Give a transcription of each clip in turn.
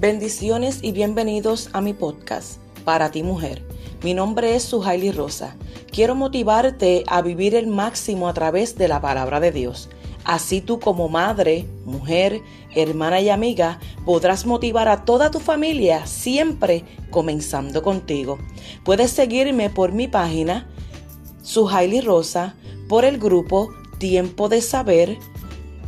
Bendiciones y bienvenidos a mi podcast, Para ti mujer. Mi nombre es Suhaili Rosa. Quiero motivarte a vivir el máximo a través de la palabra de Dios. Así tú como madre, mujer, hermana y amiga podrás motivar a toda tu familia siempre comenzando contigo. Puedes seguirme por mi página Suhaili Rosa, por el grupo Tiempo de Saber.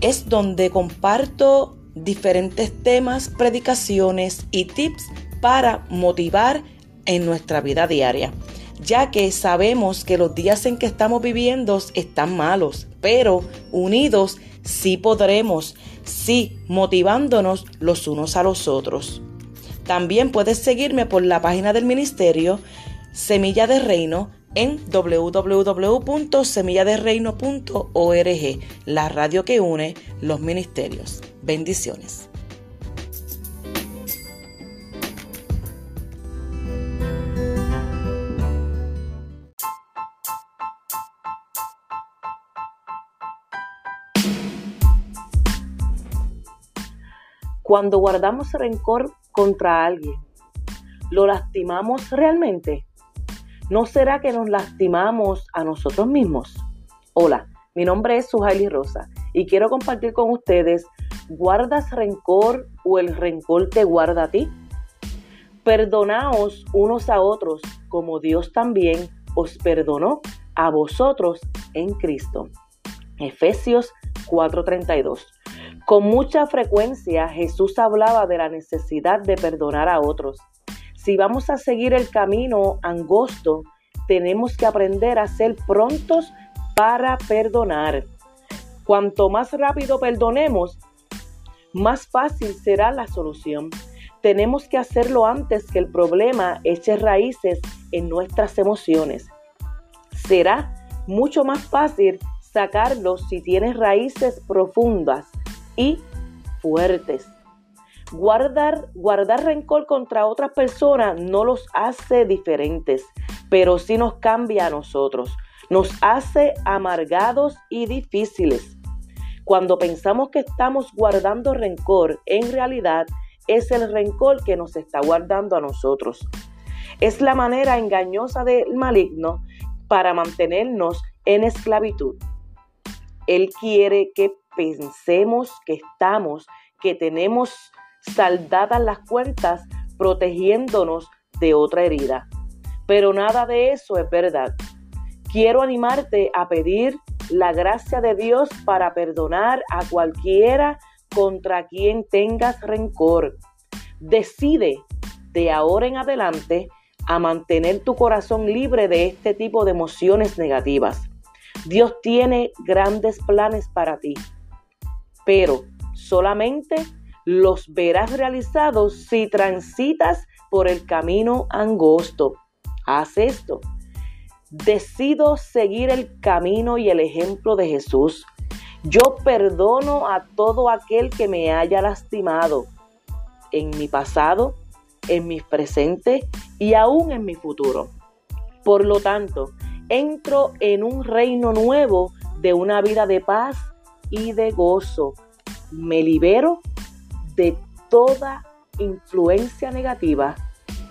Es donde comparto diferentes temas, predicaciones y tips para motivar en nuestra vida diaria, ya que sabemos que los días en que estamos viviendo están malos, pero unidos sí podremos, sí motivándonos los unos a los otros. También puedes seguirme por la página del ministerio Semilla de Reino en www.semilladereino.org, la radio que une los ministerios. Bendiciones. Cuando guardamos rencor contra alguien, ¿lo lastimamos realmente? ¿No será que nos lastimamos a nosotros mismos? Hola, mi nombre es Suhaili Rosa y quiero compartir con ustedes, ¿guardas rencor o el rencor te guarda a ti? Perdonaos unos a otros como Dios también os perdonó a vosotros en Cristo. Efesios 4:32. Con mucha frecuencia Jesús hablaba de la necesidad de perdonar a otros si vamos a seguir el camino angosto, tenemos que aprender a ser prontos para perdonar. Cuanto más rápido perdonemos, más fácil será la solución. Tenemos que hacerlo antes que el problema eche raíces en nuestras emociones. Será mucho más fácil sacarlo si tienes raíces profundas y fuertes. Guardar, guardar rencor contra otras personas no los hace diferentes, pero sí nos cambia a nosotros. Nos hace amargados y difíciles. Cuando pensamos que estamos guardando rencor, en realidad es el rencor que nos está guardando a nosotros. Es la manera engañosa del maligno para mantenernos en esclavitud. Él quiere que pensemos que estamos, que tenemos saldadas las cuentas protegiéndonos de otra herida. Pero nada de eso es verdad. Quiero animarte a pedir la gracia de Dios para perdonar a cualquiera contra quien tengas rencor. Decide de ahora en adelante a mantener tu corazón libre de este tipo de emociones negativas. Dios tiene grandes planes para ti, pero solamente los verás realizados si transitas por el camino angosto. Haz esto. Decido seguir el camino y el ejemplo de Jesús. Yo perdono a todo aquel que me haya lastimado en mi pasado, en mi presente y aún en mi futuro. Por lo tanto, entro en un reino nuevo de una vida de paz y de gozo. Me libero de toda influencia negativa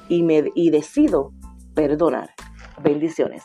y, me, y decido perdonar. Bendiciones.